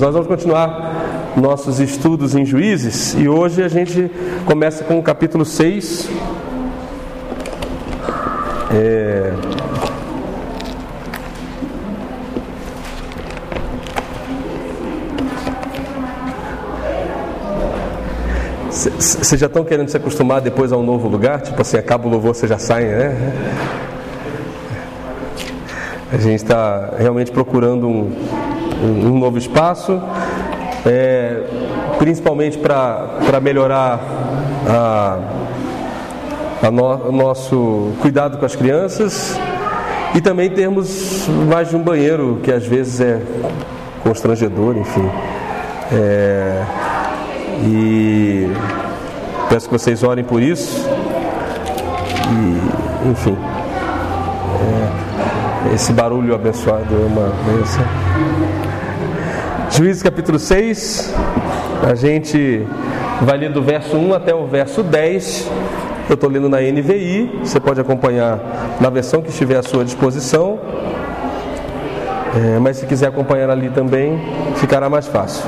Nós vamos continuar nossos estudos em Juízes e hoje a gente começa com o capítulo 6. É... Vocês já estão querendo se acostumar depois a um novo lugar? Tipo assim, acaba o louvor, você já sai, né? A gente está realmente procurando um, um novo espaço, é, principalmente para melhorar a, a no, o nosso cuidado com as crianças e também termos mais de um banheiro, que às vezes é constrangedor, enfim. É, e peço que vocês orem por isso. E, enfim. É, esse barulho abençoado é uma bênção. Juízes capítulo 6, a gente vai ler do verso 1 até o verso 10. Eu estou lendo na NVI, você pode acompanhar na versão que estiver à sua disposição. É, mas se quiser acompanhar ali também, ficará mais fácil.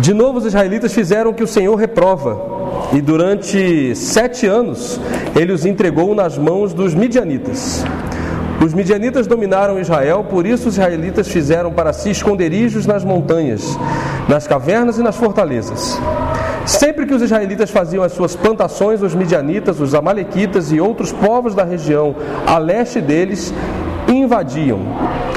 De novo, os israelitas fizeram o que o Senhor reprova, e durante sete anos ele os entregou nas mãos dos midianitas. Os midianitas dominaram Israel, por isso os israelitas fizeram para si esconderijos nas montanhas, nas cavernas e nas fortalezas. Sempre que os israelitas faziam as suas plantações, os midianitas, os amalequitas e outros povos da região a leste deles invadiam,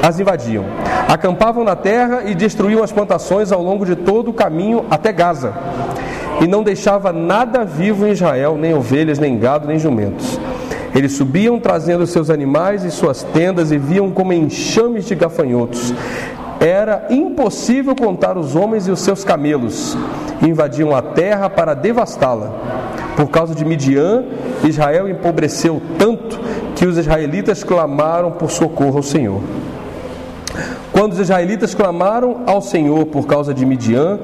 as invadiam. Acampavam na terra e destruíam as plantações ao longo de todo o caminho até Gaza. E não deixava nada vivo em Israel, nem ovelhas, nem gado, nem jumentos. Eles subiam trazendo seus animais e suas tendas e viam como enxames de gafanhotos. Era impossível contar os homens e os seus camelos. Invadiam a terra para devastá-la. Por causa de Midian, Israel empobreceu tanto que os israelitas clamaram por socorro ao Senhor. Quando os israelitas clamaram ao Senhor por causa de Midian,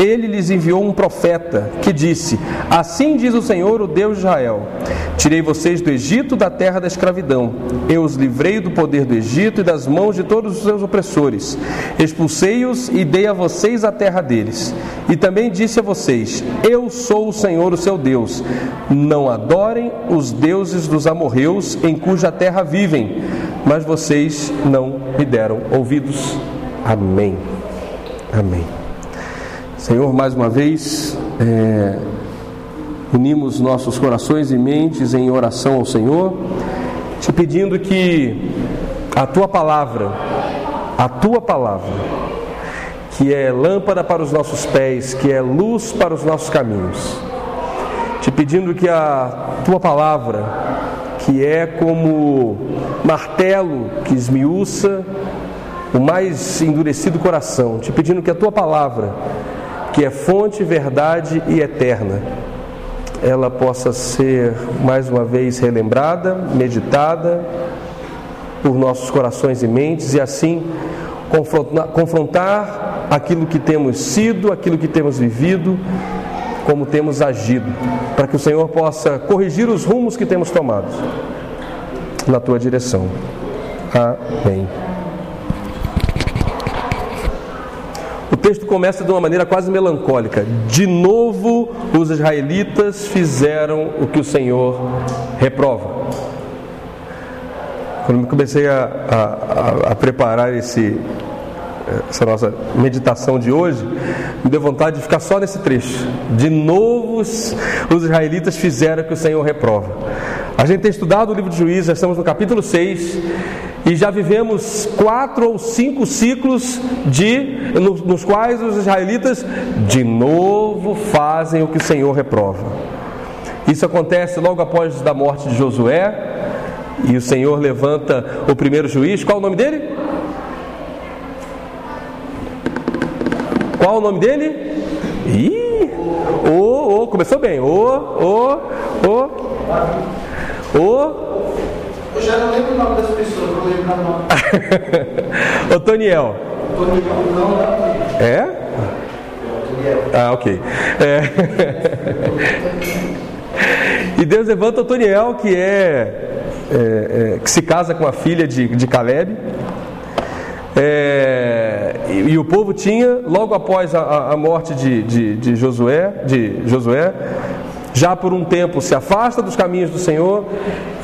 ele lhes enviou um profeta que disse: Assim diz o Senhor, o Deus de Israel: Tirei vocês do Egito, da terra da escravidão. Eu os livrei do poder do Egito e das mãos de todos os seus opressores. Expulsei-os e dei a vocês a terra deles. E também disse a vocês: Eu sou o Senhor, o seu Deus. Não adorem os deuses dos amorreus em cuja terra vivem, mas vocês não me deram ouvidos. Amém. Amém. Senhor, mais uma vez, é, unimos nossos corações e mentes em oração ao Senhor, te pedindo que a tua palavra, a tua palavra, que é lâmpada para os nossos pés, que é luz para os nossos caminhos, te pedindo que a tua palavra, que é como martelo que esmiuça o mais endurecido coração, te pedindo que a tua palavra que é fonte, verdade e eterna, ela possa ser mais uma vez relembrada, meditada por nossos corações e mentes e assim confrontar, aquilo que temos sido, aquilo que temos vivido, como temos agido, para que o Senhor possa corrigir os rumos que temos tomado na tua direção. Amém. Texto começa de uma maneira quase melancólica. De novo, os israelitas fizeram o que o Senhor reprova. Quando eu comecei a, a, a preparar esse, essa nossa meditação de hoje, me deu vontade de ficar só nesse trecho. De novo, os, israelitas fizeram o que o Senhor reprova. A gente tem estudado o livro de Juízes, estamos no capítulo 6 e já vivemos quatro ou cinco ciclos de nos, nos quais os israelitas de novo fazem o que o Senhor reprova. Isso acontece logo após a morte de Josué, e o Senhor levanta o primeiro juiz. Qual o nome dele? Qual o nome dele? Ih! O, o, começou bem. O, o, o, o já não lembro o nome das pessoas, vou lembrar o nome. Ô Toniel. Toniel, não, não. É? Ah, ok. É. e Deus levanta o Toniel, que é, é, é, que se casa com a filha de, de Caleb. É, e, e, o povo tinha, logo após a, a morte de, de, de, Josué, de Josué, já por um tempo se afasta dos caminhos do Senhor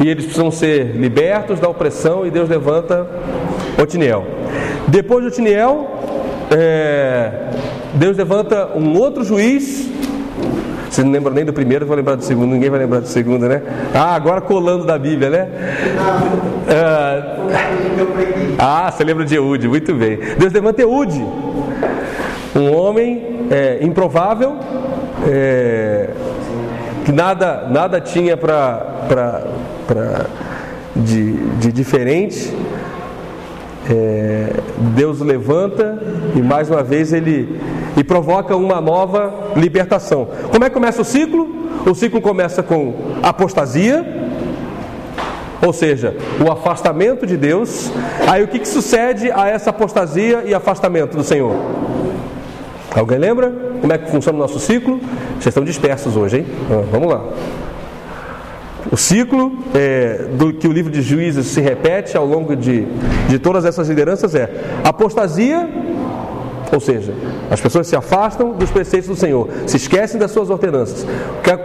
e eles precisam ser libertos da opressão e Deus levanta Otiniel. Depois de Otiniel, é, Deus levanta um outro juiz. Você não lembra nem do primeiro, vou lembrar do segundo, ninguém vai lembrar do segundo, né? Ah, agora colando da Bíblia, né? Ah, ah você lembra de Eude, muito bem. Deus levanta Eude, um homem é, improvável, é, que nada, nada tinha para de, de diferente, é, Deus levanta e mais uma vez ele e provoca uma nova libertação. Como é que começa o ciclo? O ciclo começa com apostasia, ou seja, o afastamento de Deus. Aí o que, que sucede a essa apostasia e afastamento do Senhor? Alguém lembra como é que funciona o nosso ciclo? Vocês estão dispersos hoje, hein? Ah, vamos lá. O ciclo é, do que o livro de Juízes se repete ao longo de, de todas essas lideranças é apostasia, ou seja, as pessoas se afastam dos preceitos do Senhor, se esquecem das suas ordenanças.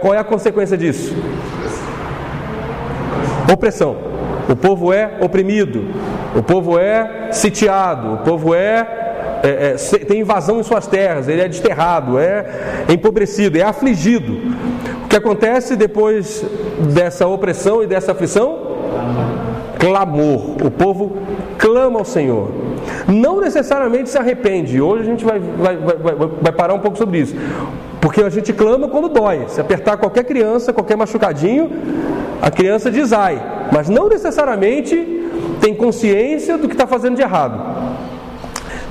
Qual é a consequência disso? Opressão. O povo é oprimido, o povo é sitiado, o povo é é, é, tem invasão em suas terras, ele é desterrado, é empobrecido, é afligido. O que acontece depois dessa opressão e dessa aflição? Clamor. O povo clama ao Senhor. Não necessariamente se arrepende. Hoje a gente vai, vai, vai, vai parar um pouco sobre isso. Porque a gente clama quando dói. Se apertar qualquer criança, qualquer machucadinho, a criança diz ai. Mas não necessariamente tem consciência do que está fazendo de errado.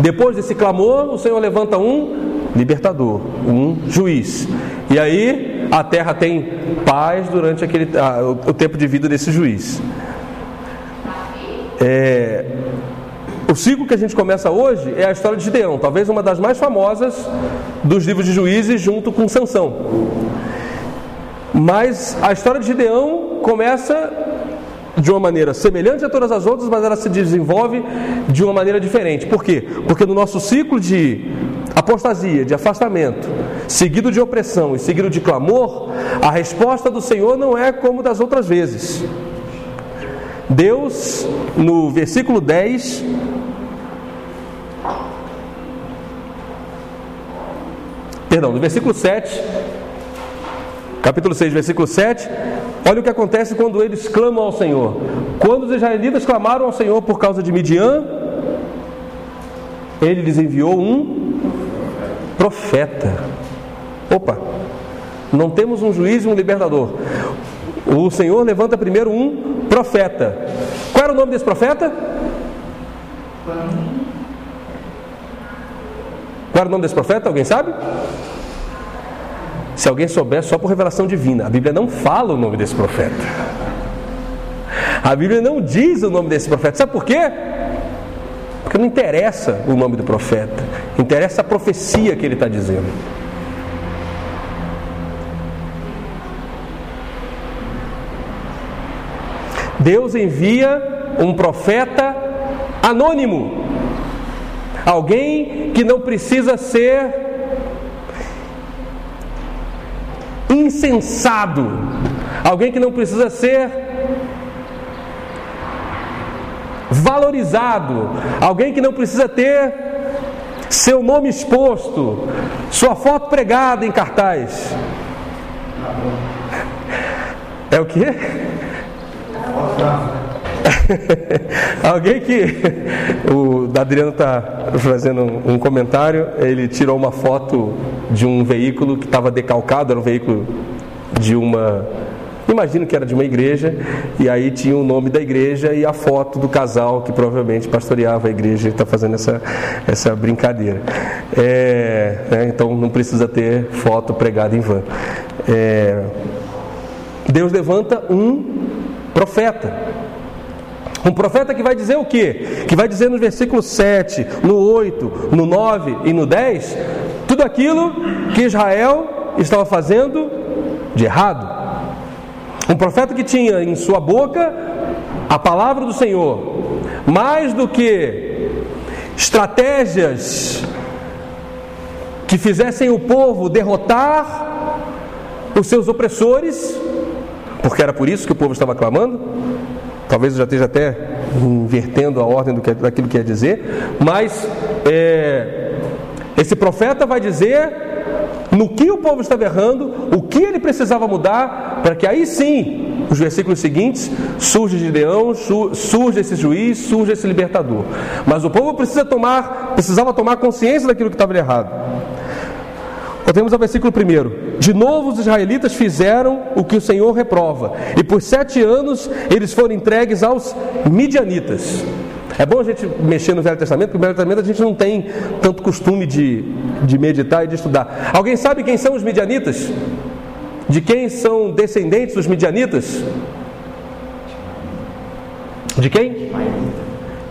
Depois desse clamor, o Senhor levanta um libertador, um juiz. E aí a terra tem paz durante aquele, ah, o, tempo de vida desse juiz. É, o ciclo que a gente começa hoje é a história de Gideão, talvez uma das mais famosas dos livros de juízes, junto com Sansão. Mas a história de Gideão começa de uma maneira semelhante a todas as outras, mas ela se desenvolve de uma maneira diferente. Por quê? Porque no nosso ciclo de apostasia, de afastamento, seguido de opressão e seguido de clamor, a resposta do Senhor não é como das outras vezes. Deus, no versículo 10, perdão, no versículo 7, capítulo 6, versículo 7, Olha o que acontece quando eles clamam ao Senhor. Quando os israelitas clamaram ao Senhor por causa de Midian, ele lhes enviou um profeta. Opa, não temos um juiz e um libertador. O Senhor levanta primeiro um profeta. Qual era o nome desse profeta? Qual era o nome desse profeta? Alguém sabe? Se alguém souber, só por revelação divina. A Bíblia não fala o nome desse profeta. A Bíblia não diz o nome desse profeta. Sabe por quê? Porque não interessa o nome do profeta, interessa a profecia que ele está dizendo. Deus envia um profeta anônimo, alguém que não precisa ser insensado, alguém que não precisa ser valorizado, alguém que não precisa ter seu nome exposto, sua foto pregada em cartaz. É o que? Alguém que. O Adriano está fazendo um comentário, ele tirou uma foto de um veículo que estava decalcado, era um veículo de uma. Imagino que era de uma igreja, e aí tinha o nome da igreja e a foto do casal que provavelmente pastoreava a igreja e está fazendo essa, essa brincadeira. É, né, então não precisa ter foto pregada em vão. É, Deus levanta um profeta um profeta que vai dizer o quê? Que vai dizer no versículo 7, no 8, no 9 e no 10, tudo aquilo que Israel estava fazendo de errado. Um profeta que tinha em sua boca a palavra do Senhor, mais do que estratégias que fizessem o povo derrotar os seus opressores, porque era por isso que o povo estava clamando. Talvez eu já esteja até invertendo a ordem do que, daquilo que ia dizer, mas é, esse profeta vai dizer no que o povo estava errando, o que ele precisava mudar, para que aí sim, os versículos seguintes, surge Gideão, surge esse juiz, surge esse libertador. Mas o povo precisa tomar, precisava tomar consciência daquilo que estava errado. Voltemos ao versículo 1. De novo os israelitas fizeram o que o Senhor reprova, e por sete anos eles foram entregues aos midianitas. É bom a gente mexer no Velho Testamento, porque no Velho Testamento a gente não tem tanto costume de, de meditar e de estudar. Alguém sabe quem são os midianitas? De quem são descendentes os midianitas? De quem?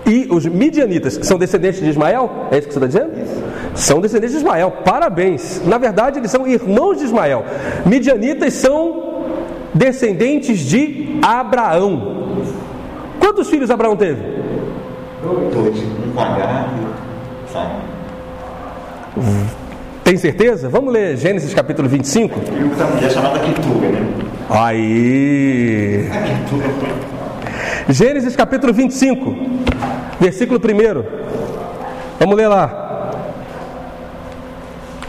E os midianitas são descendentes de Ismael? É isso que você está dizendo? São descendentes de Ismael. Parabéns. Na verdade, eles são irmãos de Ismael. Midianitas são descendentes de Abraão. Quantos filhos Abraão teve? Dois. Um com H e Tem certeza? Vamos ler Gênesis capítulo 25? E uma mulher chamada Ketura, né? Aí. Gênesis capítulo 25, versículo 1. Vamos ler lá.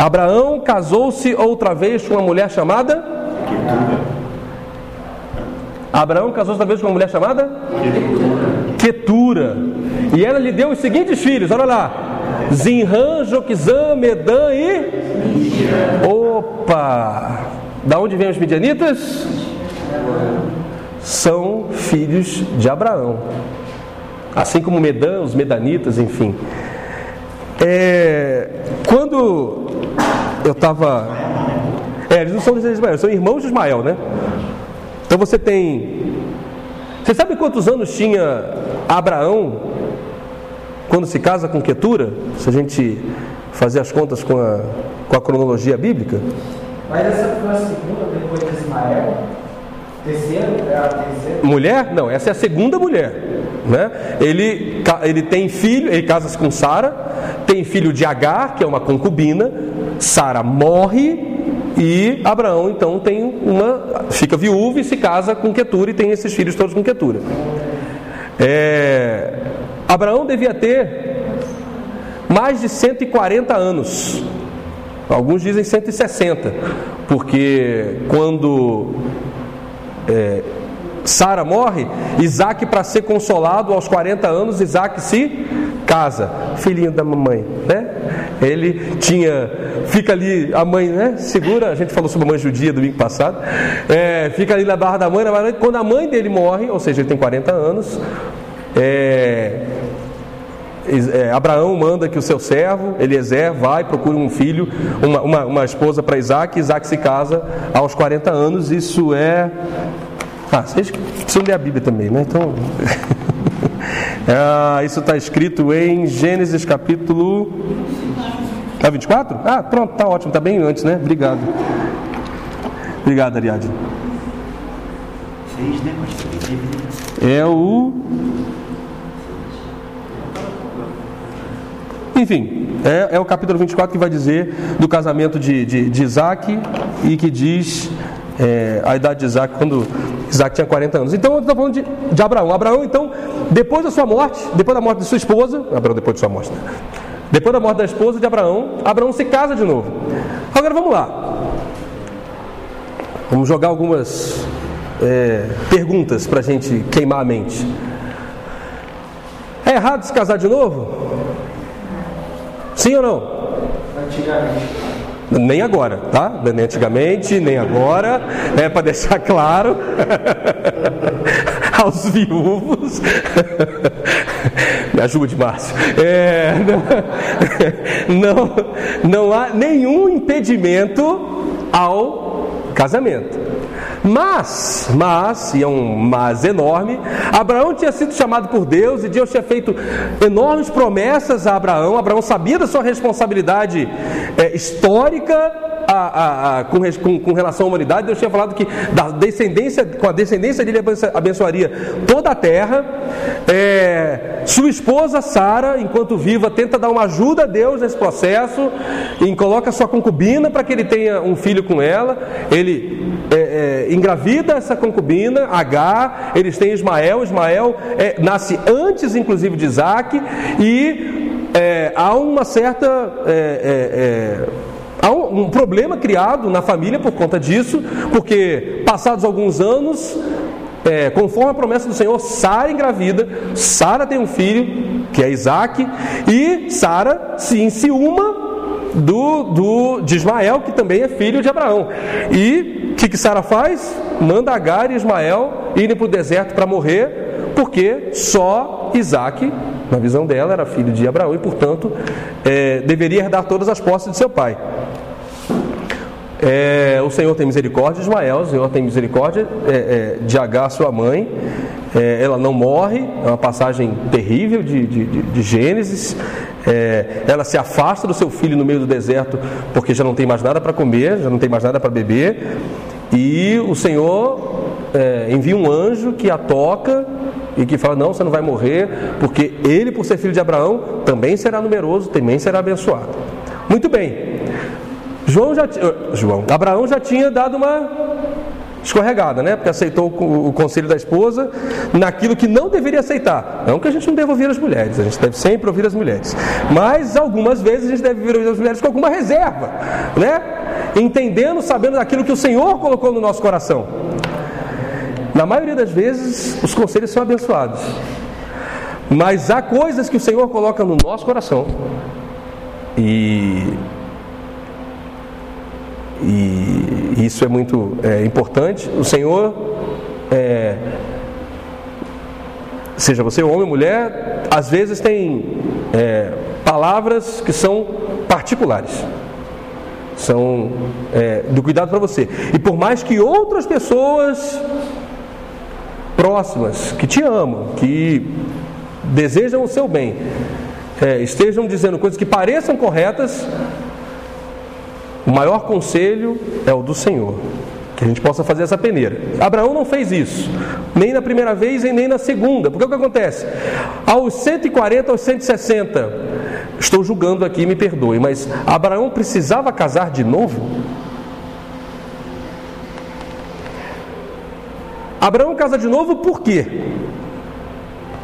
Abraão casou-se outra vez com uma mulher chamada. Abraão casou-se outra vez com uma mulher chamada Ketura. E ela lhe deu os seguintes filhos, olha lá. Zinran, Joquizã, Medã e. Opa! Da onde vêm os midianitas? São filhos de Abraão. Assim como Medã, os medanitas, enfim. É, quando eu estava. É, eles não são descendentes de Ismael, são irmãos de Ismael, né? Então você tem. Você sabe quantos anos tinha Abraão quando se casa com Quetura, se a gente fazer as contas com a, com a cronologia bíblica. Mas essa foi a segunda depois de Ismael? Terceira? É a terceira? Mulher? Não, essa é a segunda mulher. Né? Ele, ele tem filho, ele casa-se com Sara, tem filho de Agar, que é uma concubina, Sara morre e Abraão então tem uma. fica viúvo e se casa com Quetura e tem esses filhos todos com Quetura. É, Abraão devia ter mais de 140 anos. Alguns dizem 160, porque quando é, Sara morre, Isaac, para ser consolado aos 40 anos, Isaac se casa, filhinho da mamãe, né? Ele tinha, fica ali, a mãe, né? Segura, a gente falou sobre a mãe judia domingo passado, é, fica ali na barra da mãe, quando a mãe dele morre, ou seja, ele tem 40 anos, é, é, Abraão manda que o seu servo, Eliezer, vai, procura um filho, uma, uma, uma esposa para Isaac, Isaac se casa aos 40 anos, isso é. Ah, vocês precisam ler a Bíblia também, né? Então. ah, isso está escrito em Gênesis capítulo. Ah, 24? Ah, pronto, tá ótimo, tá bem antes, né? Obrigado. Obrigado, Ariadne. É o Enfim, é, é, o capítulo 24 que vai dizer do casamento de, de, de Isaac e que diz é, a idade de Isaac quando Isaac tinha 40 anos. Então, eu estou falando de, de Abraão. Abraão, então, depois da sua morte, depois da morte de sua esposa, Abraão, depois de sua morte, né? depois da morte da esposa de Abraão, Abraão se casa de novo. Agora vamos lá. Vamos jogar algumas é, perguntas para a gente queimar a mente. É errado se casar de novo? Sim ou não? Antigamente. Nem agora, tá? Nem antigamente, nem agora, é para deixar claro aos viúvos. Me ajude, Márcio. É, não, não há nenhum impedimento ao casamento. Mas, mas, e é um mas enorme, Abraão tinha sido chamado por Deus e Deus tinha feito enormes promessas a Abraão. Abraão sabia da sua responsabilidade é, histórica a, a, com, com, relação à humanidade, Deus tinha falado que da descendência, com a descendência dele abençoaria toda a terra. É, sua esposa Sara, enquanto viva, tenta dar uma ajuda a Deus nesse processo e coloca sua concubina para que ele tenha um filho com ela. Ele é, é, engravida essa concubina, H, eles têm Ismael. Ismael é, nasce antes, inclusive, de Isaac, e é, há uma certa. É, há um, problema criado na família por conta disso, porque passados alguns anos, é, conforme a promessa do Senhor, Sara engravida, Sara tem um filho, que é Isaac, e Sara se enciuma do, do, de Ismael, que também é filho de Abraão. E o que, que Sara faz? Manda Agar e Ismael irem para o deserto para morrer, porque só Isaac, na visão dela, era filho de Abraão e, portanto, é, deveria herdar todas as posses de seu pai. É, o Senhor tem misericórdia de Ismael, o Senhor tem misericórdia é, é, de Agar, sua mãe. É, ela não morre, é uma passagem terrível de, de, de Gênesis. É, ela se afasta do seu filho no meio do deserto porque já não tem mais nada para comer, já não tem mais nada para beber. E o Senhor é, envia um anjo que a toca e que fala: Não, você não vai morrer, porque ele, por ser filho de Abraão, também será numeroso, também será abençoado. Muito bem. João já, João, Abraão já tinha dado uma escorregada, né? Porque aceitou o conselho da esposa naquilo que não deveria aceitar. Não que a gente não deva ouvir as mulheres, a gente deve sempre ouvir as mulheres. Mas algumas vezes a gente deve ouvir as mulheres com alguma reserva, né? Entendendo, sabendo daquilo que o Senhor colocou no nosso coração. Na maioria das vezes, os conselhos são abençoados. Mas há coisas que o Senhor coloca no nosso coração. E e isso é muito é, importante. O Senhor, é, seja você homem ou mulher, às vezes tem é, palavras que são particulares, são é, do cuidado para você. E por mais que outras pessoas próximas, que te amam, que desejam o seu bem, é, estejam dizendo coisas que pareçam corretas, o maior conselho é o do Senhor, que a gente possa fazer essa peneira. Abraão não fez isso, nem na primeira vez e nem na segunda, porque o que acontece? Aos 140, aos 160, estou julgando aqui, me perdoe, mas Abraão precisava casar de novo? Abraão casa de novo por quê?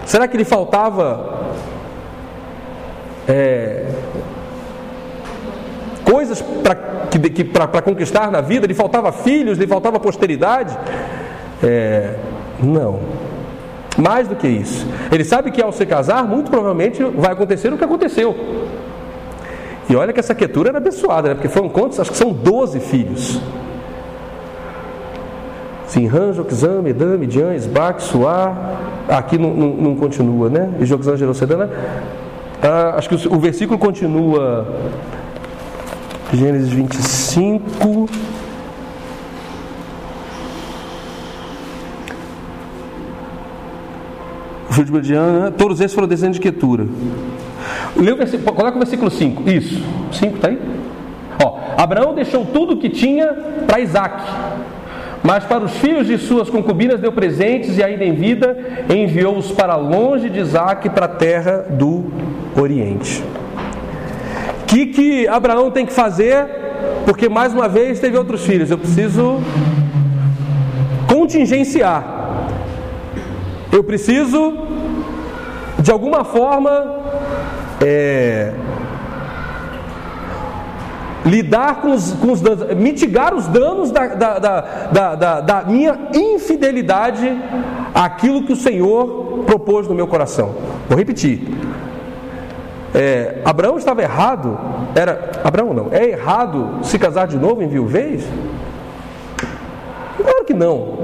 Será que lhe faltava é, coisas para conquistar na vida, lhe faltava filhos, lhe faltava posteridade. É, não. Mais do que isso. Ele sabe que ao se casar, muito provavelmente vai acontecer o que aconteceu. E olha que essa quietura era abençoada, né? porque foram quantos? Acho que são 12 filhos. Sinran, Joxã, Medam, Midian, Esbac, Suar. Aqui não, não, não, continua, né? E Joxã gerou Sedana. Ah, acho que o, o versículo continua Gênesis 25. Filho de Mediana, todos esses foram descendentes de Quetura. Lê o versículo, coloca o versículo 5. Isso. 5 está aí? Ó, Abraão deixou tudo o que tinha para Isaac. Mas para os filhos de suas concubinas deu presentes e ainda em vida enviou-os para longe de Isaac para a terra do Oriente que, que Abraão tem que fazer? Porque mais uma vez teve outros filhos. Eu preciso contingenciar. Eu preciso, de alguma forma, é, lidar com os, com os, danos, mitigar os danos da, da, da, da, da minha infidelidade àquilo que o Senhor propôs no meu coração. Vou repetir é, Abraão estava errado? Era Abraão não? É errado se casar de novo em viuvez? Claro que não.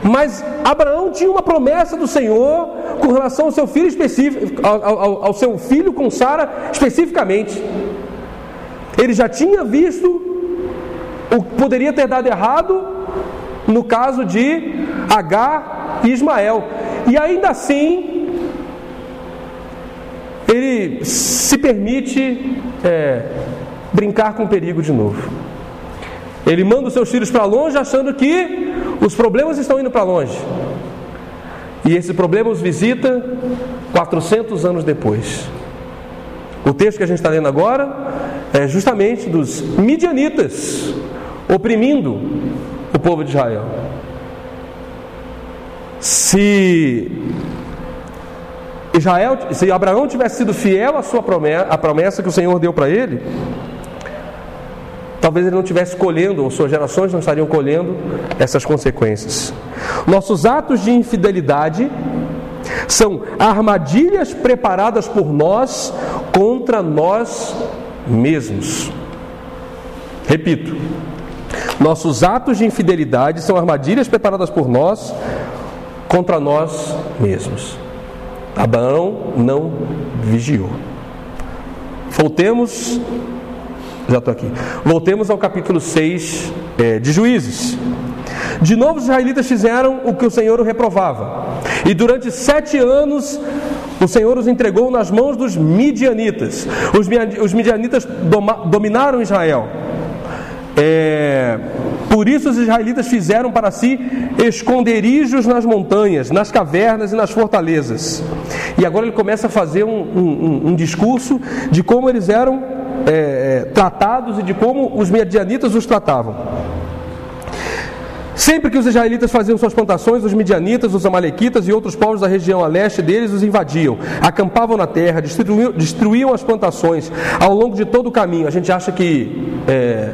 Mas Abraão tinha uma promessa do Senhor com relação ao seu filho específico, ao, ao, ao seu filho com Sara especificamente. Ele já tinha visto o que poderia ter dado errado no caso de Agar e Ismael. E ainda assim, ele se permite é, brincar com o perigo de novo. Ele manda os seus filhos para longe, achando que os problemas estão indo para longe. E esse problema os visita 400 anos depois. O texto que a gente está lendo agora é justamente dos midianitas oprimindo o povo de Israel. Se Israel, se Abraão tivesse sido fiel à sua promessa, à promessa que o Senhor deu para ele, talvez ele não estivesse colhendo, ou suas gerações não estariam colhendo essas consequências. Nossos atos de infidelidade são armadilhas preparadas por nós contra nós mesmos. Repito, nossos atos de infidelidade são armadilhas preparadas por nós contra nós mesmos. Abraão não vigiou. Voltemos, já estou aqui. Voltemos ao capítulo 6 é, de Juízes. De novo, os israelitas fizeram o que o Senhor o reprovava. E durante sete anos, o Senhor os entregou nas mãos dos midianitas. Os midianitas dominaram Israel. É, por isso os israelitas fizeram para si esconderijos nas montanhas, nas cavernas e nas fortalezas. E agora ele começa a fazer um, um, um discurso de como eles eram é, tratados e de como os medianitas os tratavam. Sempre que os israelitas faziam suas plantações, os midianitas, os amalequitas e outros povos da região a leste deles os invadiam, acampavam na terra, destruíam, destruíam as plantações ao longo de todo o caminho. A gente acha que é,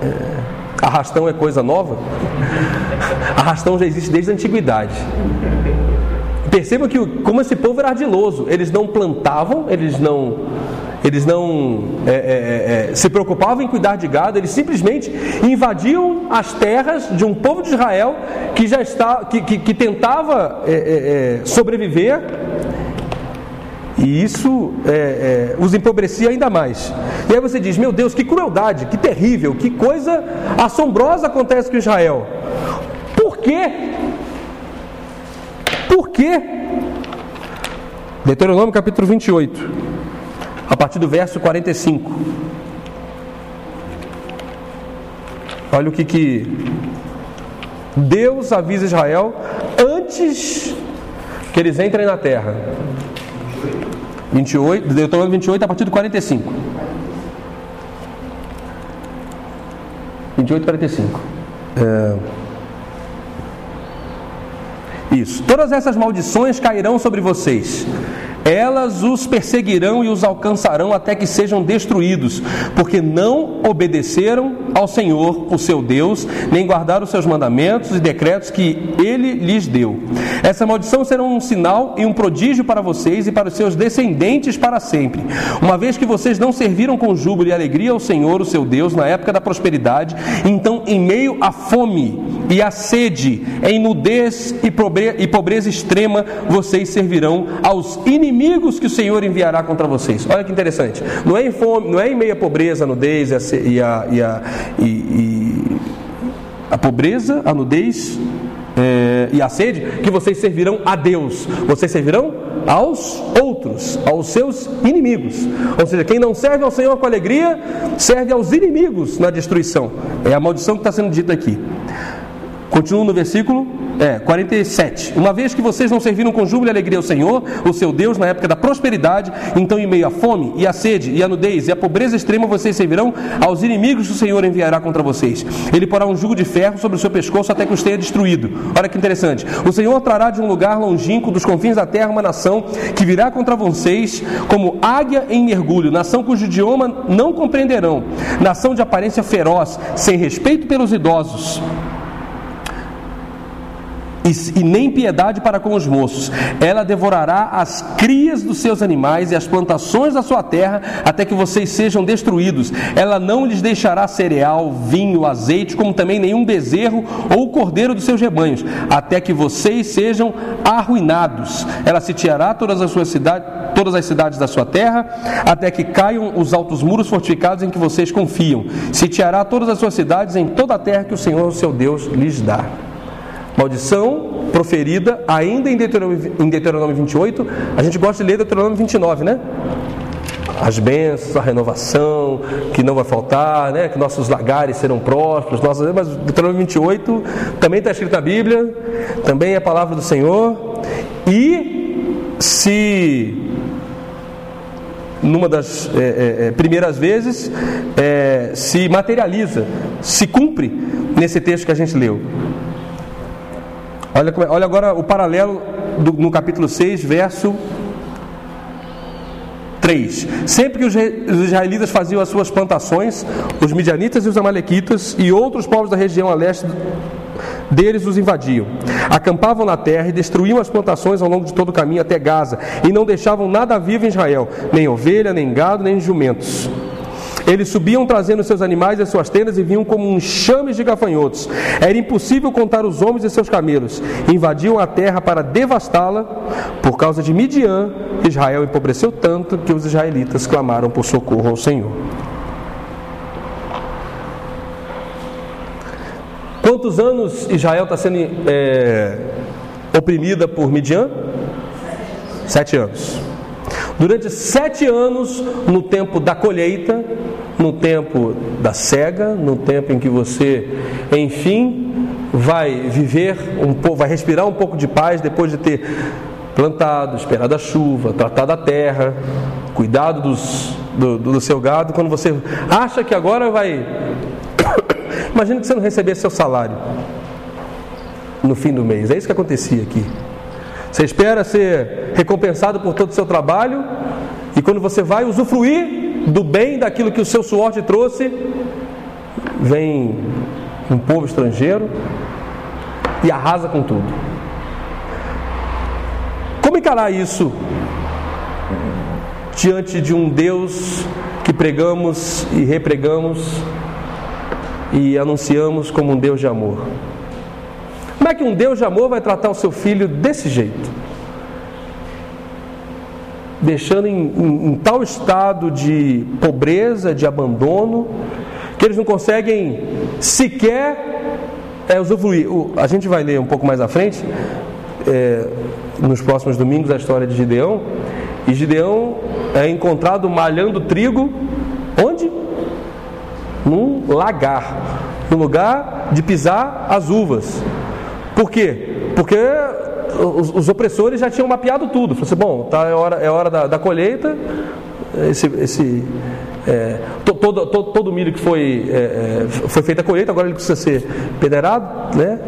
é, arrastão é coisa nova? Arrastão já existe desde a antiguidade. Perceba que como esse povo era ardiloso, eles não plantavam, eles não, eles não é, é, é, se preocupavam em cuidar de gado, eles simplesmente invadiam as terras de um povo de Israel que já está, que, que, que tentava é, é, é, sobreviver e isso é, é, os empobrecia ainda mais. E aí você diz: Meu Deus, que crueldade, que terrível, que coisa assombrosa acontece com Israel. Por quê? Por quê? Deuteronômio capítulo 28, a partir do verso 45. Olha o que, que Deus avisa Israel antes que eles entrem na terra. 28, Deuteronômio 28, a partir do 45. 28 e 45. É... Isso. Todas essas maldições cairão sobre vocês elas os perseguirão e os alcançarão até que sejam destruídos, porque não obedeceram ao Senhor, o seu Deus, nem guardaram os seus mandamentos e decretos que ele lhes deu. Essa maldição será um sinal e um prodígio para vocês e para os seus descendentes para sempre, uma vez que vocês não serviram com júbilo e alegria ao Senhor, o seu Deus, na época da prosperidade, então, em meio à fome e à sede, em nudez e pobreza extrema, vocês servirão aos inimigos inimigos que o Senhor enviará contra vocês. Olha que interessante. Não é em fome, não é em meia pobreza, nudez e a, e a, e, e a pobreza, a nudez é, e a sede que vocês servirão a Deus. Vocês servirão aos outros, aos seus inimigos. Ou seja, quem não serve ao Senhor com alegria, serve aos inimigos na destruição. É a maldição que está sendo dita aqui. Continua no versículo é, 47. Uma vez que vocês não serviram com júbilo e alegria ao Senhor, o seu Deus, na época da prosperidade, então em meio à fome e à sede e à nudez e à pobreza extrema, vocês servirão aos inimigos que o Senhor enviará contra vocês. Ele porá um jugo de ferro sobre o seu pescoço até que os tenha destruído. Olha que interessante. O Senhor trará de um lugar longínquo dos confins da terra uma nação que virá contra vocês como águia em mergulho, nação cujo idioma não compreenderão, nação de aparência feroz, sem respeito pelos idosos e, e nem piedade para com os moços. Ela devorará as crias dos seus animais e as plantações da sua terra, até que vocês sejam destruídos. Ela não lhes deixará cereal, vinho, azeite, como também nenhum bezerro ou cordeiro dos seus rebanhos, até que vocês sejam arruinados. Ela sitiará todas as suas cidades, todas as cidades da sua terra, até que caiam os altos muros fortificados em que vocês confiam. Sitiará todas as suas cidades em toda a terra que o Senhor, seu Deus, lhes dá. Maldição proferida ainda em Deuteronômio, em Deuteronômio 28. A gente gosta de ler Deuteronômio 29, né? as bênçãos, a renovação, que não vai faltar, né? que nossos lagares serão prósperos, nossos, mas Deuteronômio 28 também está escrito na Bíblia, também é a palavra do Senhor, e se numa das é, é, é primeiras vezes é, se materializa, se cumpre nesse texto que a gente leu. Olha, olha agora o paralelo do, no capítulo 6, verso 3. Sempre que os israelitas faziam as suas plantações, os midianitas e os amalequitas e outros povos da região a leste deles os invadiam. Acampavam na terra e destruíam as plantações ao longo de todo o caminho até Gaza, e não deixavam nada vivo em Israel, nem ovelha, nem gado, nem jumentos. Eles subiam trazendo seus animais e suas tendas e vinham como um chames de gafanhotos. Era impossível contar os homens e seus camelos. Invadiam a terra para devastá-la. Por causa de Midian, Israel empobreceu tanto que os israelitas clamaram por socorro ao Senhor. Quantos anos Israel está sendo é, oprimida por Midian? Sete anos. Durante sete anos, no tempo da colheita, no tempo da cega, no tempo em que você, enfim, vai viver um pouco, vai respirar um pouco de paz depois de ter plantado, esperado a chuva, tratado a terra, cuidado dos, do, do seu gado, quando você acha que agora vai. Imagina que você não recebesse seu salário no fim do mês. É isso que acontecia aqui. Você espera ser recompensado por todo o seu trabalho e quando você vai usufruir do bem daquilo que o seu suor te trouxe, vem um povo estrangeiro e arrasa com tudo. Como encarar isso diante de um Deus que pregamos e repregamos e anunciamos como um Deus de amor? Como é que um Deus de amor vai tratar o seu filho desse jeito? Deixando em, em, em tal estado de pobreza, de abandono, que eles não conseguem sequer é, usufruir. A gente vai ler um pouco mais à frente, é, nos próximos domingos, a história de Gideão. E Gideão é encontrado malhando trigo, onde? Num lagar, no lugar de pisar as uvas. Por quê? Porque os, os opressores já tinham mapeado tudo. Falaram assim, bom, tá, é hora, é hora da, da colheita, esse, esse, é, todo, todo, todo, milho que foi, é, é, foi feito a colheita, agora ele precisa ser pederado, né?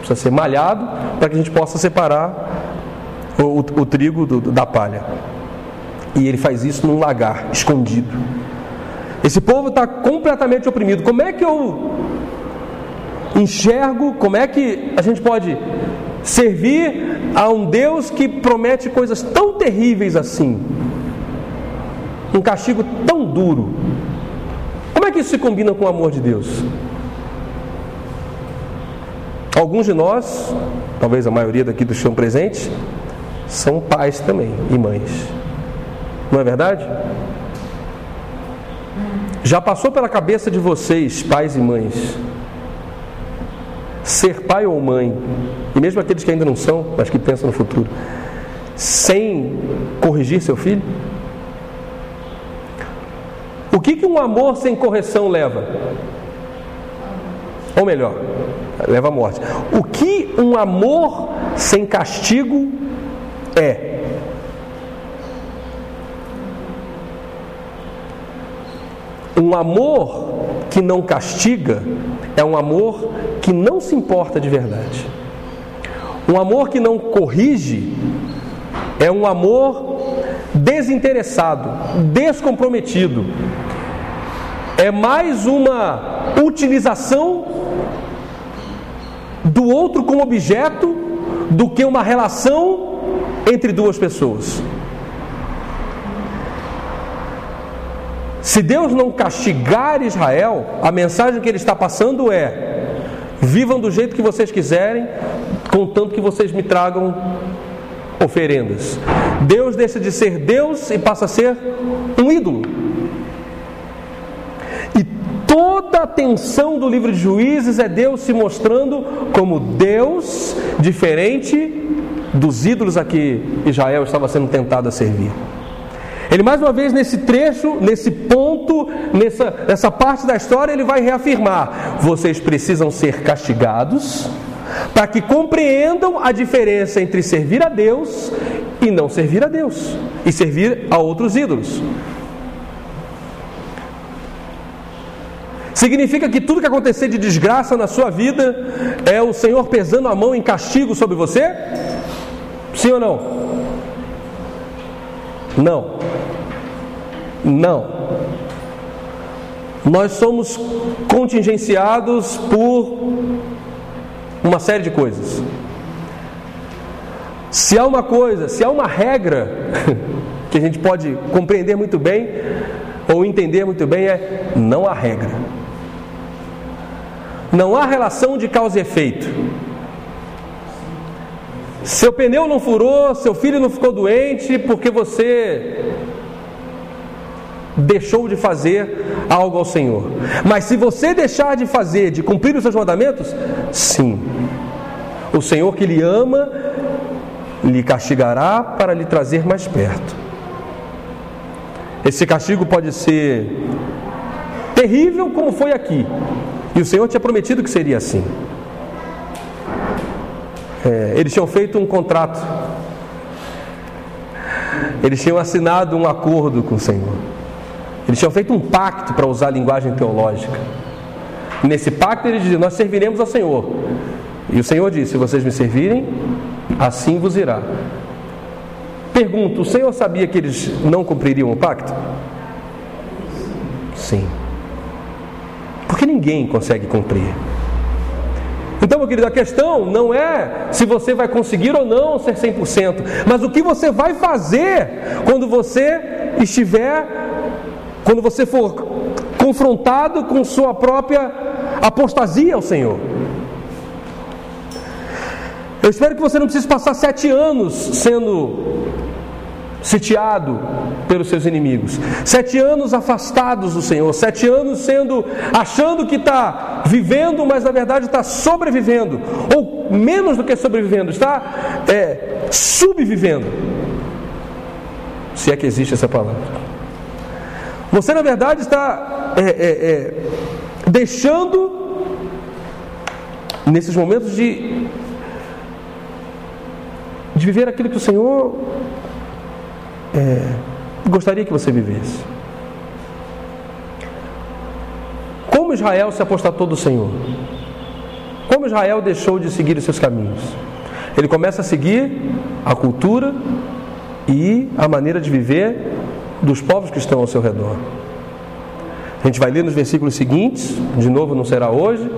Precisa ser malhado, para que a gente possa separar o, o, o trigo do, da palha. E ele faz isso num lagar, escondido. Esse povo está completamente oprimido. Como é que eu enxergo como é que a gente pode servir a um Deus que promete coisas tão terríveis assim, um castigo tão duro. Como é que isso se combina com o amor de Deus? Alguns de nós, talvez a maioria daqui do chão presente, são pais também e mães. Não é verdade? Já passou pela cabeça de vocês, pais e mães, ser pai ou mãe, e mesmo aqueles que ainda não são, mas que pensam no futuro, sem corrigir seu filho? O que, que um amor sem correção leva? Ou melhor, leva à morte. O que um amor sem castigo é? Um amor que não castiga é um amor que não se importa de verdade. Um amor que não corrige é um amor desinteressado, descomprometido. É mais uma utilização do outro como objeto do que uma relação entre duas pessoas. Se Deus não castigar Israel, a mensagem que ele está passando é: vivam do jeito que vocês quiserem, contanto que vocês me tragam oferendas. Deus deixa de ser Deus e passa a ser um ídolo. E toda a atenção do livro de Juízes é Deus se mostrando como Deus diferente dos ídolos a que Israel estava sendo tentado a servir. Ele mais uma vez nesse trecho, nesse ponto, nessa, nessa parte da história, ele vai reafirmar: vocês precisam ser castigados para que compreendam a diferença entre servir a Deus e não servir a Deus e servir a outros ídolos. Significa que tudo que acontecer de desgraça na sua vida é o Senhor pesando a mão em castigo sobre você? Sim ou não? Não. Não. Nós somos contingenciados por uma série de coisas. Se há uma coisa, se há uma regra que a gente pode compreender muito bem ou entender muito bem, é não há regra. Não há relação de causa e efeito. Seu pneu não furou, seu filho não ficou doente porque você deixou de fazer algo ao Senhor. Mas se você deixar de fazer, de cumprir os seus mandamentos, sim. O Senhor que lhe ama lhe castigará para lhe trazer mais perto. Esse castigo pode ser terrível como foi aqui. E o Senhor tinha prometido que seria assim. É, eles tinham feito um contrato. Eles tinham assinado um acordo com o Senhor. Eles tinham feito um pacto para usar a linguagem teológica. Nesse pacto eles diziam: Nós serviremos ao Senhor. E o Senhor disse: Se vocês me servirem, assim vos irá. Pergunto: o Senhor sabia que eles não cumpririam o pacto? Sim. Porque ninguém consegue cumprir. Então, meu querido, a questão não é se você vai conseguir ou não ser 100%, mas o que você vai fazer quando você estiver, quando você for confrontado com sua própria apostasia ao Senhor. Eu espero que você não precise passar sete anos sendo sitiado pelos seus inimigos, sete anos afastados do Senhor, sete anos sendo achando que está vivendo, mas na verdade está sobrevivendo, ou menos do que sobrevivendo, está é, subvivendo, se é que existe essa palavra. Você na verdade está é, é, é deixando nesses momentos de de viver aquilo que o Senhor é, gostaria que você vivesse. Como Israel se apostatou do Senhor? Como Israel deixou de seguir os seus caminhos? Ele começa a seguir a cultura e a maneira de viver dos povos que estão ao seu redor. A gente vai ler nos versículos seguintes, de novo não será hoje,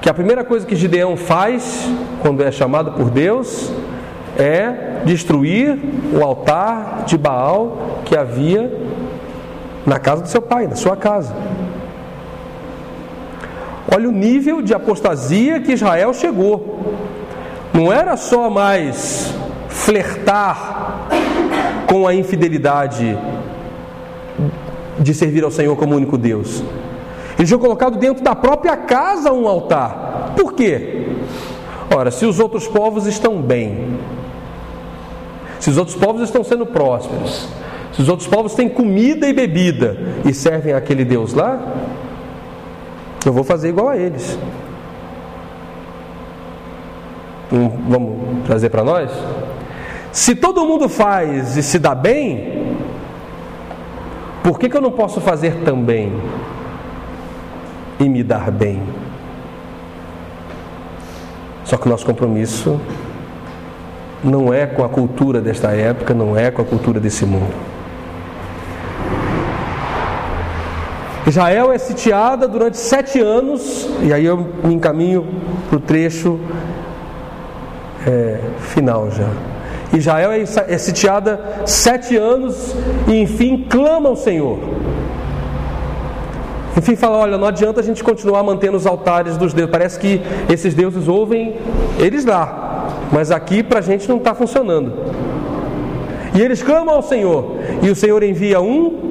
que a primeira coisa que Gideão faz quando é chamado por Deus é destruir o altar de Baal que havia na casa do seu pai, na sua casa. Olha o nível de apostasia que Israel chegou. Não era só mais flertar com a infidelidade de servir ao Senhor como único Deus. Eles tinham colocado dentro da própria casa um altar. Por quê? Ora, se os outros povos estão bem, se os outros povos estão sendo prósperos, se os outros povos têm comida e bebida e servem aquele Deus lá, eu vou fazer igual a eles. Hum, vamos trazer para nós? Se todo mundo faz e se dá bem, por que, que eu não posso fazer também e me dar bem? Só que o nosso compromisso não é com a cultura desta época, não é com a cultura desse mundo. Israel é sitiada durante sete anos, e aí eu me encaminho para o trecho é, final já. Israel é, é sitiada sete anos e enfim clama ao Senhor. Enfim, fala: olha, não adianta a gente continuar mantendo os altares dos deuses. Parece que esses deuses ouvem eles lá, mas aqui para a gente não está funcionando. E eles clamam ao Senhor, e o Senhor envia um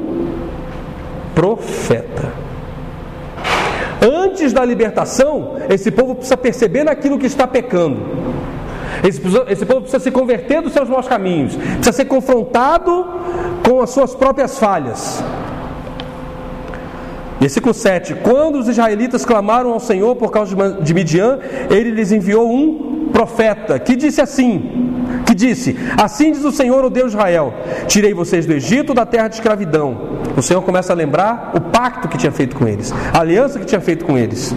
profeta. Antes da libertação, esse povo precisa perceber naquilo que está pecando. Esse, povo precisa se converter dos seus maus caminhos, precisa ser confrontado com as suas próprias falhas. Versículo 7: Quando os israelitas clamaram ao Senhor por causa de Midian, ele lhes enviou um profeta que disse assim: que disse: Assim diz o Senhor, o Deus de Israel: Tirei vocês do Egito, da terra de escravidão. O Senhor começa a lembrar o pacto que tinha feito com eles, a aliança que tinha feito com eles.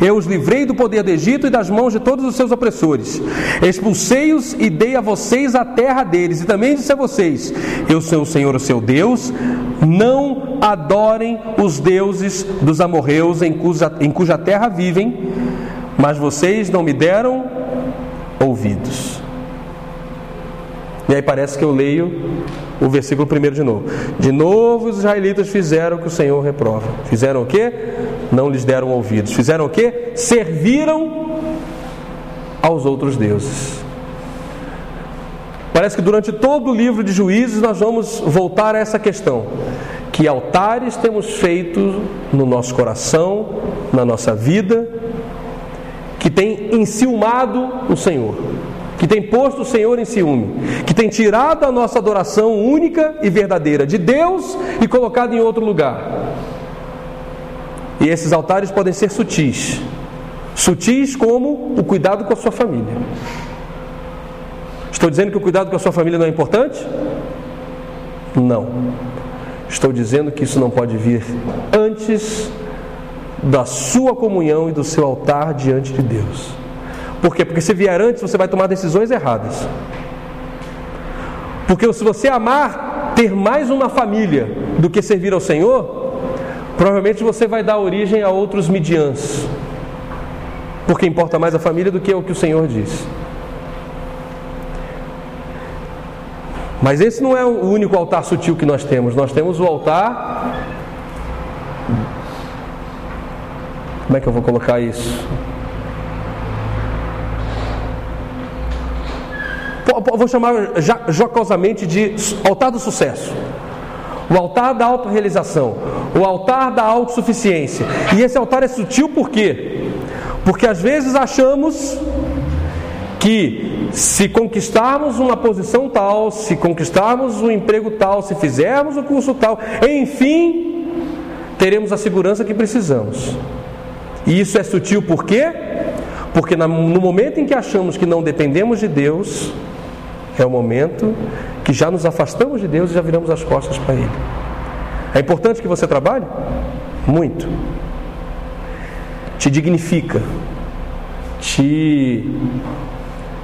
Eu os livrei do poder do Egito e das mãos de todos os seus opressores. Expulsei-os e dei a vocês a terra deles. E também disse a vocês: Eu sou o Senhor, o seu Deus. Não adorem os deuses dos amorreus em cuja, em cuja terra vivem, mas vocês não me deram ouvidos. E aí parece que eu leio o versículo primeiro de novo. De novo os israelitas fizeram o que o Senhor reprova. Fizeram o quê? Não lhes deram ouvidos. Fizeram o quê? Serviram aos outros deuses. Parece que durante todo o livro de Juízes nós vamos voltar a essa questão. Que altares temos feito no nosso coração, na nossa vida, que tem enciumado o Senhor que tem posto o Senhor em ciúme, que tem tirado a nossa adoração única e verdadeira de Deus e colocado em outro lugar. E esses altares podem ser sutis sutis como o cuidado com a sua família. Estou dizendo que o cuidado com a sua família não é importante? Não. Estou dizendo que isso não pode vir antes da sua comunhão e do seu altar diante de Deus. Por quê? Porque se vier antes, você vai tomar decisões erradas. Porque se você amar ter mais uma família do que servir ao Senhor, provavelmente você vai dar origem a outros midians. Porque importa mais a família do que o que o Senhor diz. Mas esse não é o único altar sutil que nós temos. Nós temos o altar. Como é que eu vou colocar isso? vou chamar jocosamente de altar do sucesso, o altar da autorrealização, o altar da autossuficiência. E esse altar é sutil por quê? Porque às vezes achamos que se conquistarmos uma posição tal, se conquistarmos um emprego tal, se fizermos o curso tal, enfim, teremos a segurança que precisamos. E isso é sutil por quê? Porque no momento em que achamos que não dependemos de Deus, é o momento que já nos afastamos de Deus e já viramos as costas para Ele. É importante que você trabalhe? Muito. Te dignifica, te,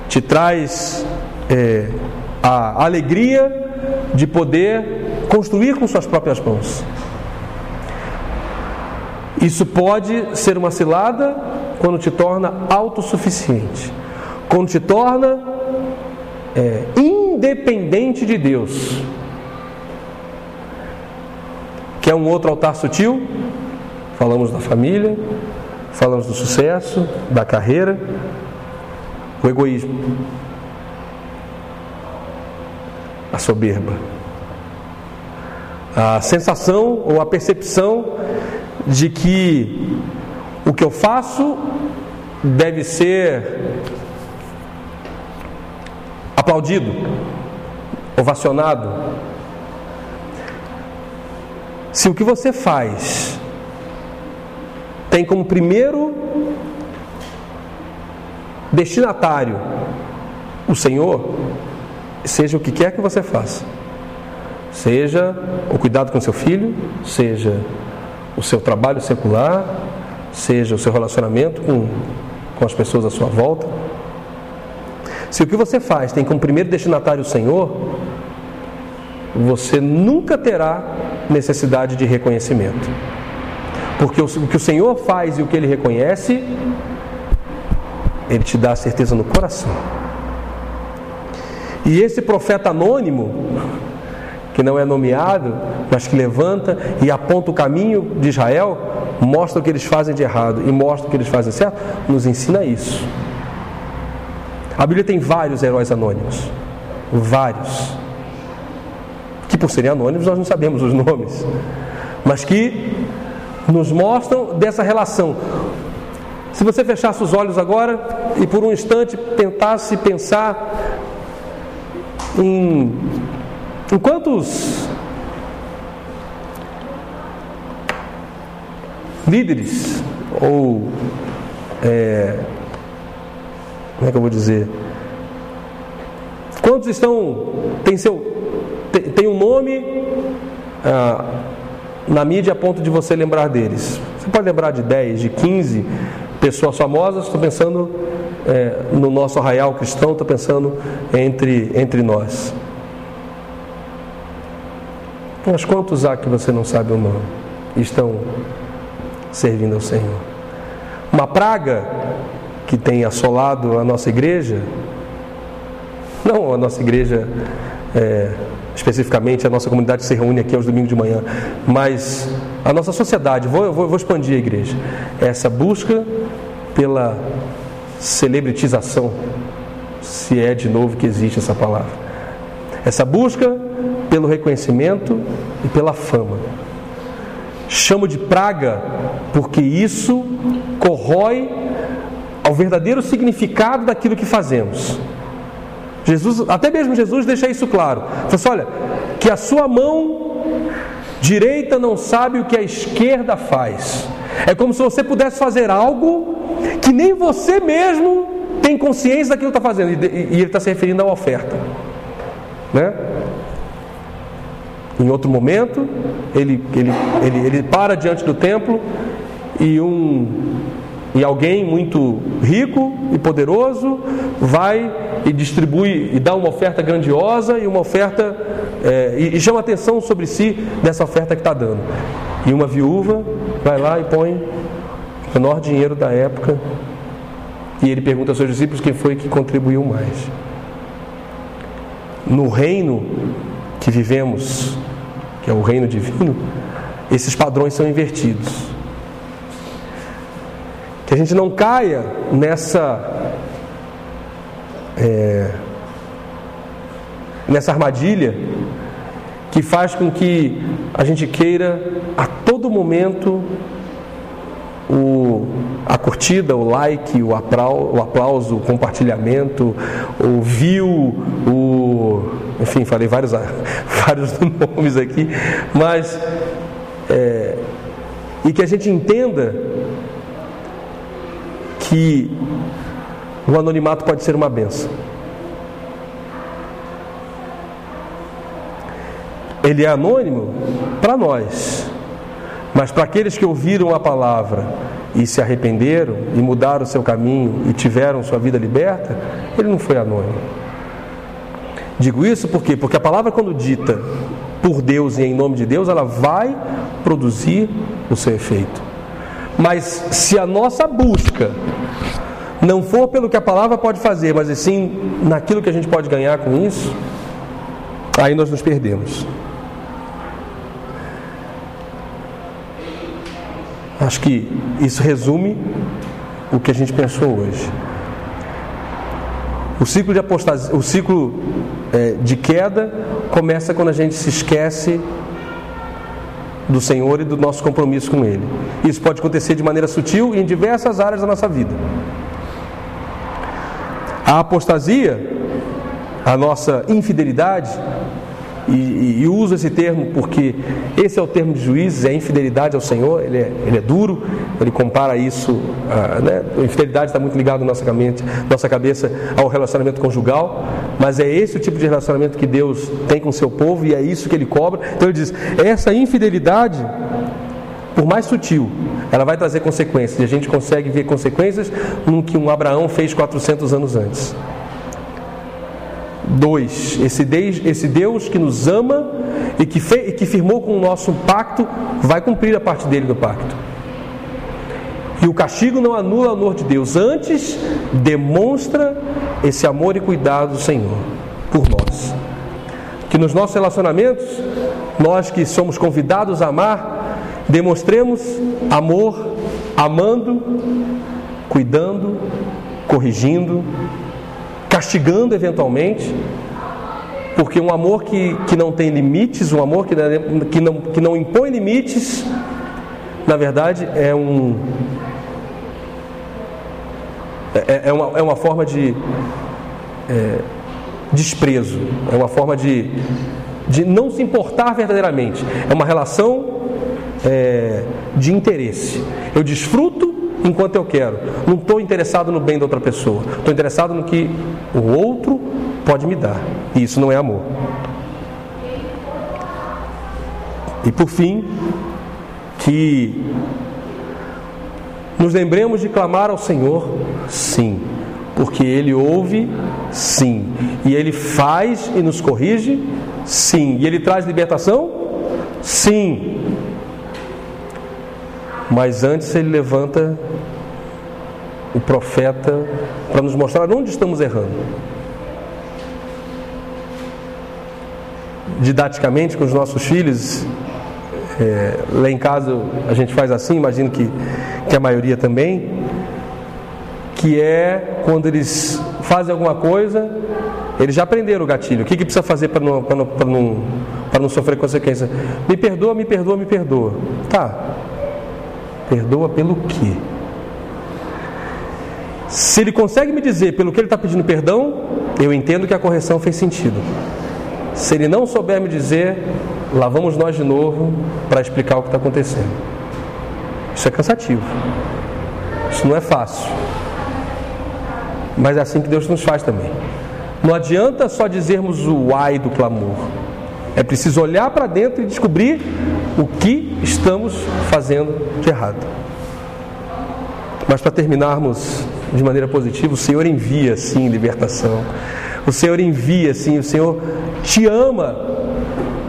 te traz é, a alegria de poder construir com suas próprias mãos. Isso pode ser uma cilada quando te torna autossuficiente, quando te torna é, independente de Deus. Quer um outro altar sutil? Falamos da família, falamos do sucesso, da carreira, o egoísmo, a soberba, a sensação ou a percepção de que o que eu faço deve ser aplaudido, ovacionado. Se o que você faz tem como primeiro destinatário o Senhor, seja o que quer que você faça, seja o cuidado com seu filho, seja o seu trabalho secular, seja o seu relacionamento com, com as pessoas à sua volta, se o que você faz tem como primeiro destinatário o Senhor, você nunca terá necessidade de reconhecimento. Porque o que o Senhor faz e o que ele reconhece, ele te dá a certeza no coração. E esse profeta anônimo, que não é nomeado, mas que levanta e aponta o caminho de Israel, mostra o que eles fazem de errado e mostra o que eles fazem certo, nos ensina isso. A Bíblia tem vários heróis anônimos. Vários. Que por serem anônimos nós não sabemos os nomes. Mas que nos mostram dessa relação. se você fechasse os olhos agora e por um instante tentasse pensar em, em quantos líderes ou é, como é que eu vou dizer? Quantos estão tem seu tem um nome ah, na mídia a ponto de você lembrar deles? Você pode lembrar de 10, de 15 pessoas famosas? Estou pensando é, no nosso arraial cristão, estou pensando entre entre nós. Mas quantos há que você não sabe o nome? Estão servindo ao Senhor. Uma praga que tem assolado a nossa igreja, não a nossa igreja é, especificamente, a nossa comunidade se reúne aqui aos domingos de manhã, mas a nossa sociedade, vou, vou, vou expandir a igreja, essa busca pela celebritização, se é de novo que existe essa palavra. Essa busca pelo reconhecimento e pela fama. Chamo de praga porque isso corrói ao verdadeiro significado daquilo que fazemos. Jesus, até mesmo Jesus deixa isso claro. Ele assim, olha, que a sua mão direita não sabe o que a esquerda faz. É como se você pudesse fazer algo que nem você mesmo tem consciência daquilo que está fazendo. E ele está se referindo à oferta. Né? Em outro momento, ele, ele, ele, ele para diante do templo e um e alguém muito rico e poderoso vai e distribui e dá uma oferta grandiosa e uma oferta é, e, e, chama atenção sobre si dessa oferta que está dando. E uma viúva vai lá e põe o menor dinheiro da época e ele pergunta aos seus discípulos quem foi que contribuiu mais. No reino que vivemos, que é o reino divino, esses padrões são invertidos. Que a gente não caia nessa é, nessa armadilha que faz com que a gente queira a todo momento o, a curtida, o like, o aplauso, o, compartilhamento, o view, o enfim, falei vários, vários nomes aqui, mas é, e que a gente entenda que o anonimato pode ser uma benção. Ele é anônimo para nós, mas para aqueles que ouviram a palavra e se arrependeram e mudaram o seu caminho e tiveram sua vida liberta, ele não foi anônimo. Digo isso por quê? Porque a palavra, quando dita por Deus e em nome de Deus, ela vai produzir o seu efeito. Mas se a nossa busca não for pelo que a palavra pode fazer, mas sim naquilo que a gente pode ganhar com isso, aí nós nos perdemos. Acho que isso resume o que a gente pensou hoje. O ciclo de apostasia, o ciclo é, de queda começa quando a gente se esquece do Senhor e do nosso compromisso com Ele. Isso pode acontecer de maneira sutil em diversas áreas da nossa vida. A apostasia, a nossa infidelidade, e, e, uso esse termo porque esse é o termo de juízes, é infidelidade ao Senhor, ele é, ele é duro, ele compara isso, a, né? a infidelidade está muito ligado na nossa, nossa cabeça ao relacionamento conjugal, mas é esse o tipo de relacionamento que Deus tem com o seu povo e é isso que ele cobra. Então ele diz: essa infidelidade, por mais sutil, ela vai trazer consequências, e a gente consegue ver consequências no que um Abraão fez 400 anos antes. Dois, esse Deus, esse Deus que nos ama e que, e que firmou com o nosso pacto, vai cumprir a parte dele do pacto. E o castigo não anula o amor de Deus, antes demonstra esse amor e cuidado do Senhor por nós. Que nos nossos relacionamentos, nós que somos convidados a amar, demonstremos amor, amando, cuidando, corrigindo, castigando eventualmente, porque um amor que, que não tem limites, um amor que, que, não, que não impõe limites, na verdade é um, É, é, uma, é uma forma de é, desprezo, é uma forma de, de não se importar verdadeiramente. É uma relação é, de interesse. Eu desfruto enquanto eu quero. Não estou interessado no bem da outra pessoa. Estou interessado no que o outro pode me dar. E isso não é amor. E por fim, que nos lembremos de clamar ao Senhor, sim, porque Ele ouve, sim, e Ele faz e nos corrige, sim, e Ele traz libertação, sim. Mas antes Ele levanta o profeta para nos mostrar onde estamos errando. Didaticamente com os nossos filhos, é, lá em casa a gente faz assim, imagino que, que a maioria também, que é quando eles fazem alguma coisa, eles já aprenderam o gatilho. O que, que precisa fazer para não, não, não, não sofrer consequência? Me perdoa, me perdoa, me perdoa. Tá. Perdoa pelo quê? Se ele consegue me dizer pelo que ele está pedindo perdão, eu entendo que a correção fez sentido. Se ele não souber me dizer, lá vamos nós de novo para explicar o que está acontecendo. Isso é cansativo. Isso não é fácil. Mas é assim que Deus nos faz também. Não adianta só dizermos o ai do clamor. É preciso olhar para dentro e descobrir o que estamos fazendo de errado. Mas para terminarmos de maneira positiva, o Senhor envia sim libertação. O Senhor envia sim, o Senhor te ama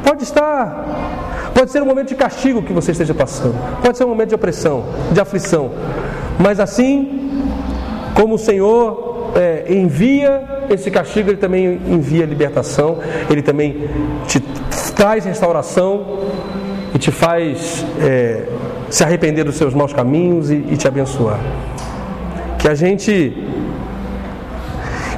Pode estar. Pode ser um momento de castigo que você esteja passando. Pode ser um momento de opressão, de aflição. Mas assim como o Senhor é, envia esse castigo, Ele também envia libertação, Ele também te traz restauração e te faz é, se arrepender dos seus maus caminhos e, e te abençoar. Que a gente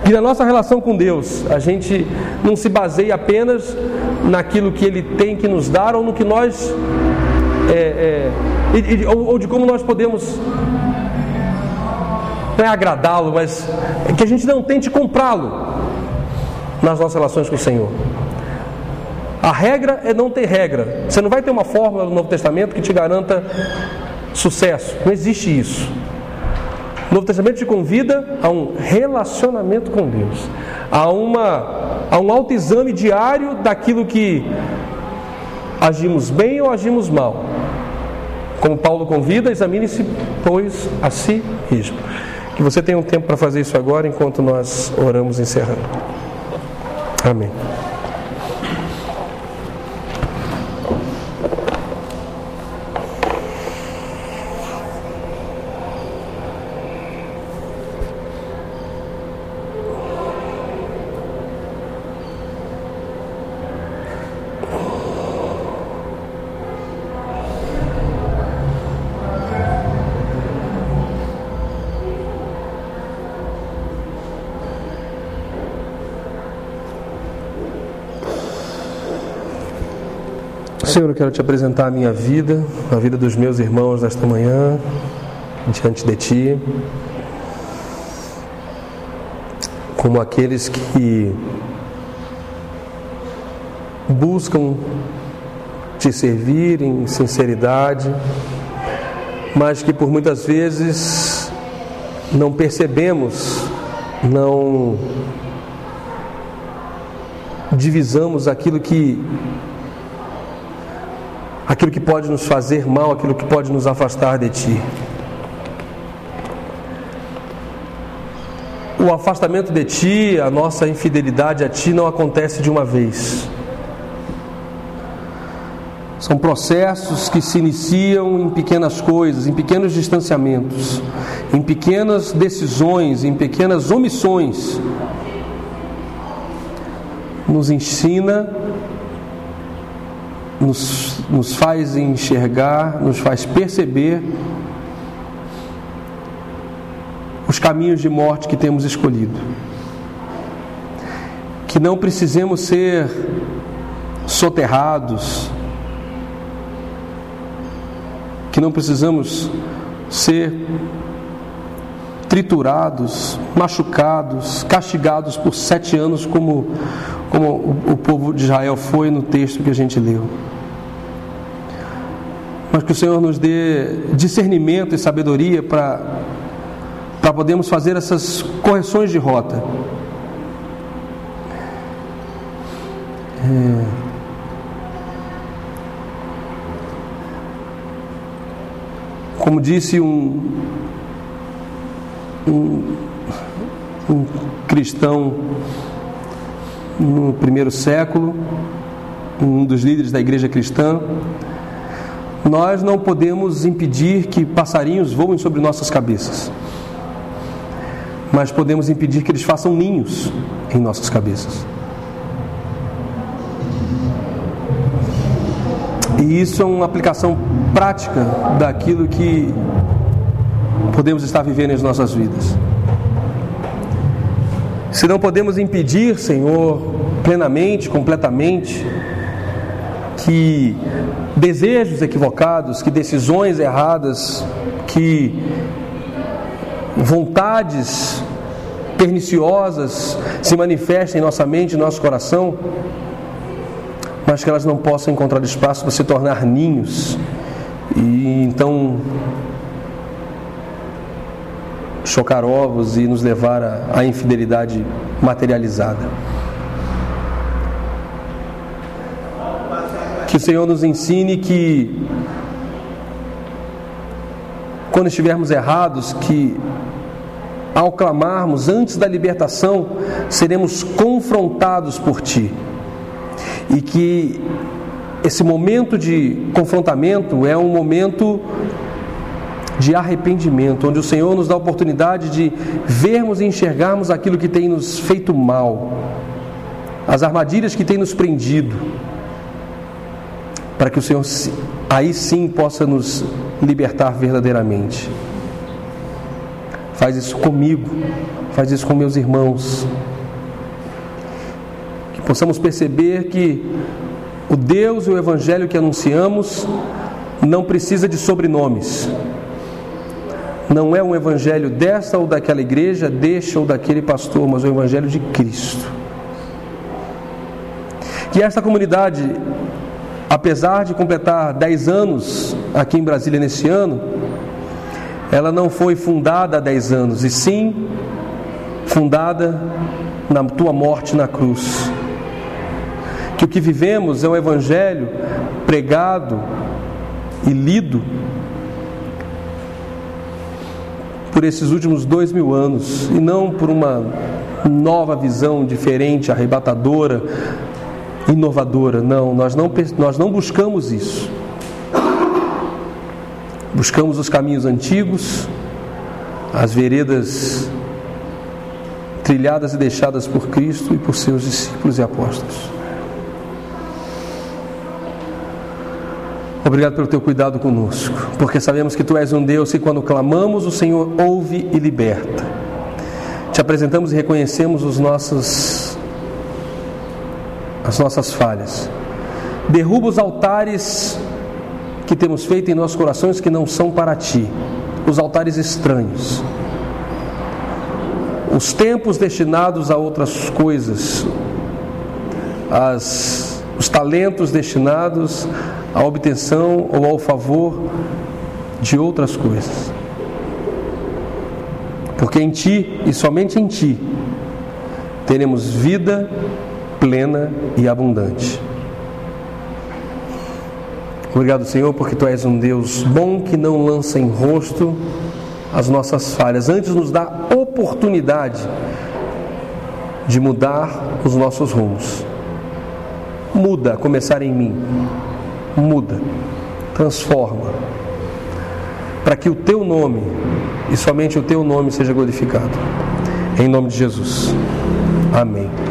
e na nossa relação com Deus, a gente não se baseia apenas naquilo que Ele tem que nos dar ou no que nós. É, é, ou, ou de como nós podemos não é agradá-lo, mas que a gente não tente comprá-lo nas nossas relações com o Senhor. A regra é não ter regra. Você não vai ter uma fórmula no Novo Testamento que te garanta sucesso. Não existe isso. O Novo Testamento te convida a um relacionamento com Deus, a, uma, a um autoexame diário daquilo que agimos bem ou agimos mal. Como Paulo convida, examine-se, pois, a si mesmo. Que você tenha um tempo para fazer isso agora, enquanto nós oramos encerrando. Amém. Quero te apresentar a minha vida, a vida dos meus irmãos nesta manhã, diante de Ti, como aqueles que buscam te servir em sinceridade, mas que por muitas vezes não percebemos, não divisamos aquilo que aquilo que pode nos fazer mal, aquilo que pode nos afastar de Ti. O afastamento de Ti, a nossa infidelidade a Ti não acontece de uma vez. São processos que se iniciam em pequenas coisas, em pequenos distanciamentos, em pequenas decisões, em pequenas omissões. Nos ensina nos, nos faz enxergar, nos faz perceber os caminhos de morte que temos escolhido. Que não precisemos ser soterrados, que não precisamos ser triturados, machucados, castigados por sete anos, como, como o, povo de Israel foi no texto que a gente leu. Mas que o Senhor nos dê discernimento e sabedoria para para podermos fazer essas correções de rota. É... Como disse um, um, um cristão no primeiro século, um dos líderes da igreja cristã, nós não podemos impedir que passarinhos voem sobre nossas cabeças, mas podemos impedir que eles façam ninhos em nossas cabeças. E isso é uma aplicação prática daquilo que podemos estar vivendo em nossas vidas. Se não podemos impedir, Senhor, plenamente, completamente, que desejos equivocados, que decisões erradas, que vontades perniciosas se manifestem em nossa mente, em nosso coração, mas que elas não possam encontrar espaço para se tornar ninhos e então chocar ovos e nos levar à infidelidade materializada. O Senhor nos ensine que quando estivermos errados, que ao clamarmos antes da libertação, seremos confrontados por Ti. E que esse momento de confrontamento é um momento de arrependimento, onde o Senhor nos dá a oportunidade de vermos e enxergarmos aquilo que tem nos feito mal, as armadilhas que tem nos prendido, para que o Senhor aí sim possa nos libertar verdadeiramente. Faz isso comigo, faz isso com meus irmãos. Que possamos perceber que o Deus e o Evangelho que anunciamos não precisa de sobrenomes. Não é um evangelho desta ou daquela igreja, deste ou daquele pastor, mas o evangelho de Cristo. Que esta comunidade, apesar de completar 10 anos aqui em Brasília nesse ano, ela não foi fundada há 10 anos, e sim fundada na tua morte na cruz. Que o que vivemos é um evangelho pregado e lido por esses últimos dois mil anos e não por uma nova visão diferente, arrebatadora, inovadora. Não, nós não, nós não buscamos isso. Buscamos os caminhos antigos, as veredas trilhadas e deixadas por Cristo e por seus discípulos e apóstolos. Obrigado pelo teu cuidado conosco, porque sabemos que tu és um Deus que quando clamamos o Senhor ouve e liberta. Te apresentamos e reconhecemos os nossos as nossas falhas. Derruba os altares que temos feito em nossos corações que não são para ti, os altares estranhos. Os tempos destinados a outras coisas, as, os talentos destinados à obtenção ou ao favor de outras coisas. Porque em Ti e somente em Ti teremos vida plena e abundante. Obrigado, Senhor, porque Tu és um Deus bom que não lança em rosto as nossas falhas, antes nos dá oportunidade de mudar os nossos rumos. Muda começar em mim muda, transforma, para que o teu nome e somente o teu nome seja glorificado. Em nome de Jesus. Amém.